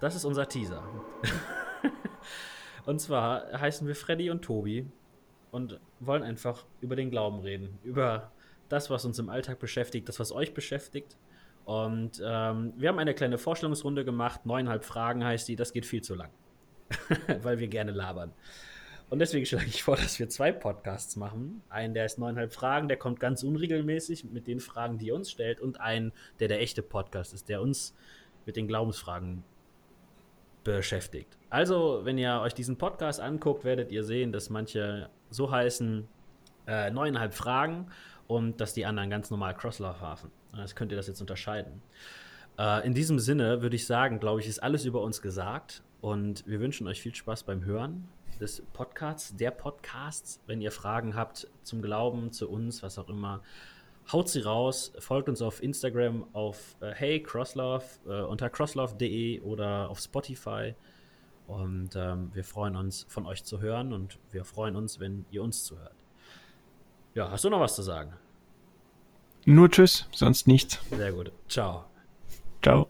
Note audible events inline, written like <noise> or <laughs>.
das ist unser Teaser. <laughs> und zwar heißen wir Freddy und Tobi und wollen einfach über den Glauben reden. Über das, was uns im Alltag beschäftigt, das, was euch beschäftigt. Und ähm, wir haben eine kleine Vorstellungsrunde gemacht. Neuneinhalb Fragen heißt die. Das geht viel zu lang, <laughs> weil wir gerne labern. Und deswegen schlage ich vor, dass wir zwei Podcasts machen. Einen, der ist neuneinhalb Fragen, der kommt ganz unregelmäßig mit den Fragen, die ihr uns stellt. Und einen, der der echte Podcast ist, der uns mit den Glaubensfragen beschäftigt. Also, wenn ihr euch diesen Podcast anguckt, werdet ihr sehen, dass manche so heißen äh, neuneinhalb Fragen und dass die anderen ganz normal Crosslauf haben. Das könnt ihr das jetzt unterscheiden. Äh, in diesem Sinne würde ich sagen, glaube ich, ist alles über uns gesagt und wir wünschen euch viel Spaß beim Hören des Podcasts, der Podcasts. Wenn ihr Fragen habt zum Glauben, zu uns, was auch immer, haut sie raus. Folgt uns auf Instagram auf äh, Hey Crosslove äh, unter crosslove.de oder auf Spotify. Und ähm, wir freuen uns, von euch zu hören und wir freuen uns, wenn ihr uns zuhört. Ja, hast du noch was zu sagen? Nur Tschüss, sonst nichts. Sehr gut. Ciao. Ciao.